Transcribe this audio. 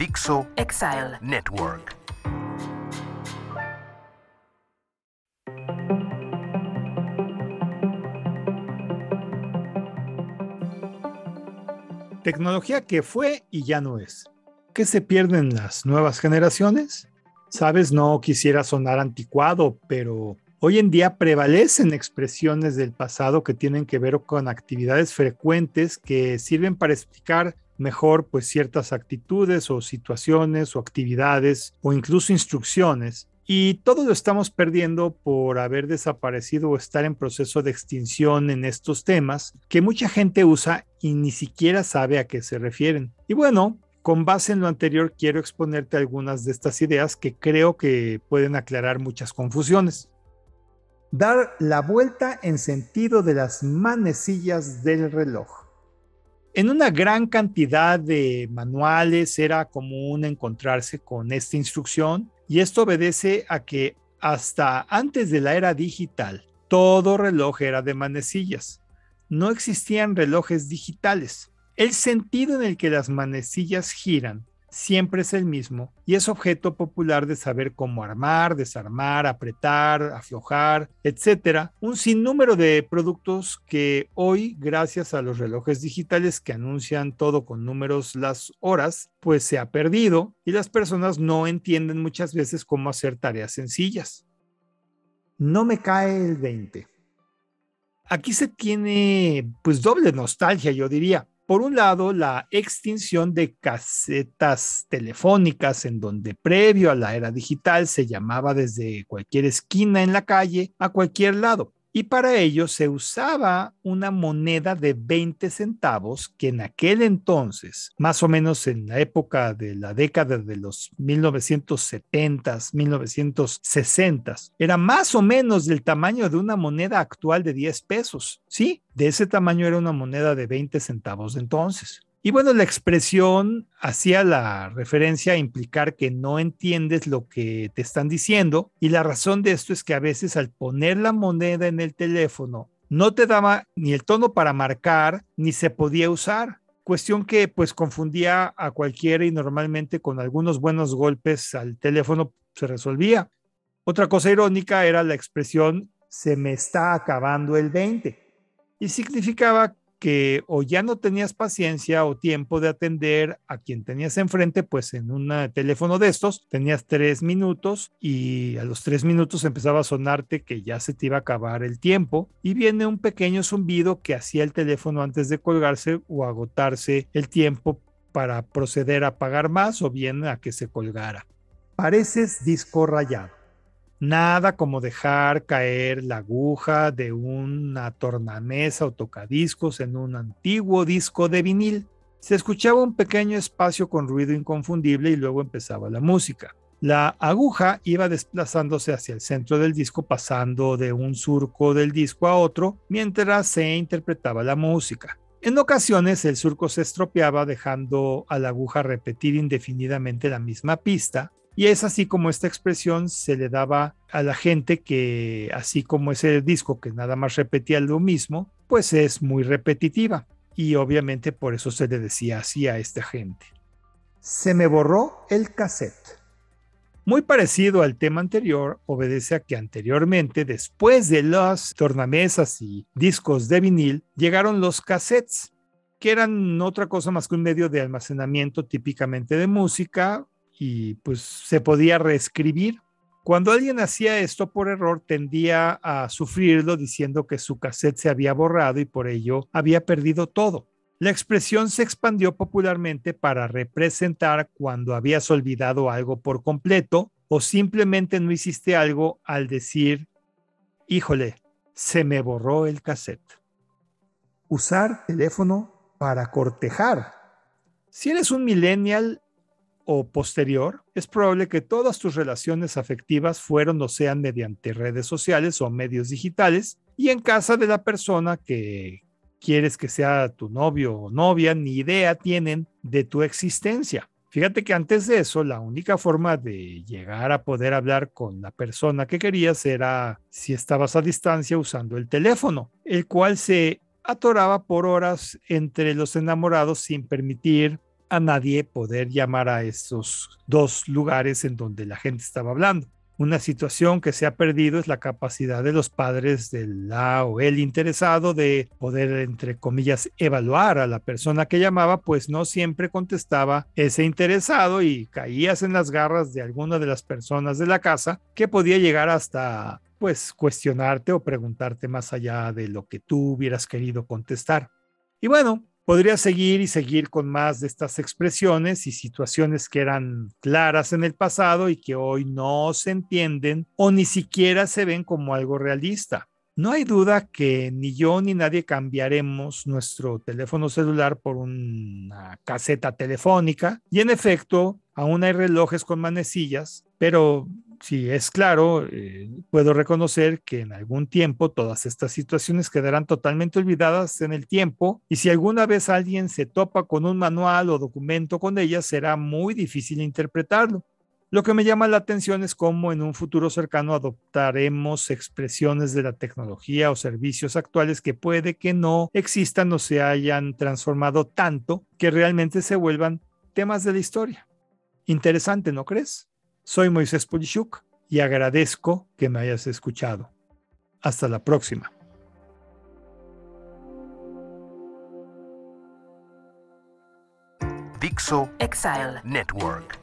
Dixo Exile. Network. Tecnología que fue y ya no es. ¿Qué se pierden las nuevas generaciones? Sabes, no quisiera sonar anticuado, pero hoy en día prevalecen expresiones del pasado que tienen que ver con actividades frecuentes que sirven para explicar mejor pues ciertas actitudes o situaciones o actividades o incluso instrucciones. Y todo lo estamos perdiendo por haber desaparecido o estar en proceso de extinción en estos temas que mucha gente usa y ni siquiera sabe a qué se refieren. Y bueno, con base en lo anterior quiero exponerte algunas de estas ideas que creo que pueden aclarar muchas confusiones. Dar la vuelta en sentido de las manecillas del reloj. En una gran cantidad de manuales era común encontrarse con esta instrucción y esto obedece a que hasta antes de la era digital, todo reloj era de manecillas. No existían relojes digitales. El sentido en el que las manecillas giran siempre es el mismo y es objeto popular de saber cómo armar, desarmar, apretar, aflojar, etcétera. Un sinnúmero de productos que hoy, gracias a los relojes digitales que anuncian todo con números las horas, pues se ha perdido y las personas no entienden muchas veces cómo hacer tareas sencillas. No me cae el 20. Aquí se tiene pues doble nostalgia, yo diría por un lado, la extinción de casetas telefónicas, en donde previo a la era digital se llamaba desde cualquier esquina en la calle a cualquier lado y para ello se usaba una moneda de 20 centavos que en aquel entonces, más o menos en la época de la década de los 1970s, 1960s, era más o menos del tamaño de una moneda actual de 10 pesos. Sí, de ese tamaño era una moneda de 20 centavos entonces. Y bueno, la expresión hacía la referencia a implicar que no entiendes lo que te están diciendo y la razón de esto es que a veces al poner la moneda en el teléfono no te daba ni el tono para marcar ni se podía usar. Cuestión que pues confundía a cualquiera y normalmente con algunos buenos golpes al teléfono se resolvía. Otra cosa irónica era la expresión se me está acabando el 20 y significaba que o ya no tenías paciencia o tiempo de atender a quien tenías enfrente, pues en un teléfono de estos tenías tres minutos y a los tres minutos empezaba a sonarte que ya se te iba a acabar el tiempo y viene un pequeño zumbido que hacía el teléfono antes de colgarse o agotarse el tiempo para proceder a pagar más o bien a que se colgara. Pareces disco rayado. Nada como dejar caer la aguja de una tornamesa o tocadiscos en un antiguo disco de vinil. Se escuchaba un pequeño espacio con ruido inconfundible y luego empezaba la música. La aguja iba desplazándose hacia el centro del disco pasando de un surco del disco a otro mientras se interpretaba la música. En ocasiones el surco se estropeaba dejando a la aguja repetir indefinidamente la misma pista y es así como esta expresión se le daba a la gente que, así como ese disco que nada más repetía lo mismo, pues es muy repetitiva. Y obviamente por eso se le decía así a esta gente. Se me borró el cassette. Muy parecido al tema anterior, obedece a que anteriormente, después de las tornamesas y discos de vinil, llegaron los cassettes, que eran otra cosa más que un medio de almacenamiento típicamente de música, y pues se podía reescribir. Cuando alguien hacía esto por error, tendía a sufrirlo diciendo que su cassette se había borrado y por ello había perdido todo. La expresión se expandió popularmente para representar cuando habías olvidado algo por completo o simplemente no hiciste algo al decir, híjole, se me borró el cassette. Usar teléfono para cortejar. Si eres un millennial, posterior, es probable que todas tus relaciones afectivas fueron o sean mediante redes sociales o medios digitales y en casa de la persona que quieres que sea tu novio o novia, ni idea tienen de tu existencia. Fíjate que antes de eso, la única forma de llegar a poder hablar con la persona que querías era si estabas a distancia usando el teléfono, el cual se atoraba por horas entre los enamorados sin permitir a nadie poder llamar a esos dos lugares en donde la gente estaba hablando. Una situación que se ha perdido es la capacidad de los padres del la o el interesado de poder, entre comillas, evaluar a la persona que llamaba, pues no siempre contestaba ese interesado y caías en las garras de alguna de las personas de la casa que podía llegar hasta pues cuestionarte o preguntarte más allá de lo que tú hubieras querido contestar. Y bueno, Podría seguir y seguir con más de estas expresiones y situaciones que eran claras en el pasado y que hoy no se entienden o ni siquiera se ven como algo realista. No hay duda que ni yo ni nadie cambiaremos nuestro teléfono celular por una caseta telefónica y en efecto, aún hay relojes con manecillas, pero si es claro, eh, puedo reconocer que en algún tiempo todas estas situaciones quedarán totalmente olvidadas en el tiempo y si alguna vez alguien se topa con un manual o documento con ellas, será muy difícil interpretarlo. Lo que me llama la atención es cómo en un futuro cercano adoptaremos expresiones de la tecnología o servicios actuales que puede que no existan o se hayan transformado tanto que realmente se vuelvan temas de la historia. Interesante, ¿no crees? Soy Moisés Polishuk y agradezco que me hayas escuchado. Hasta la próxima. Dixo Exile Network.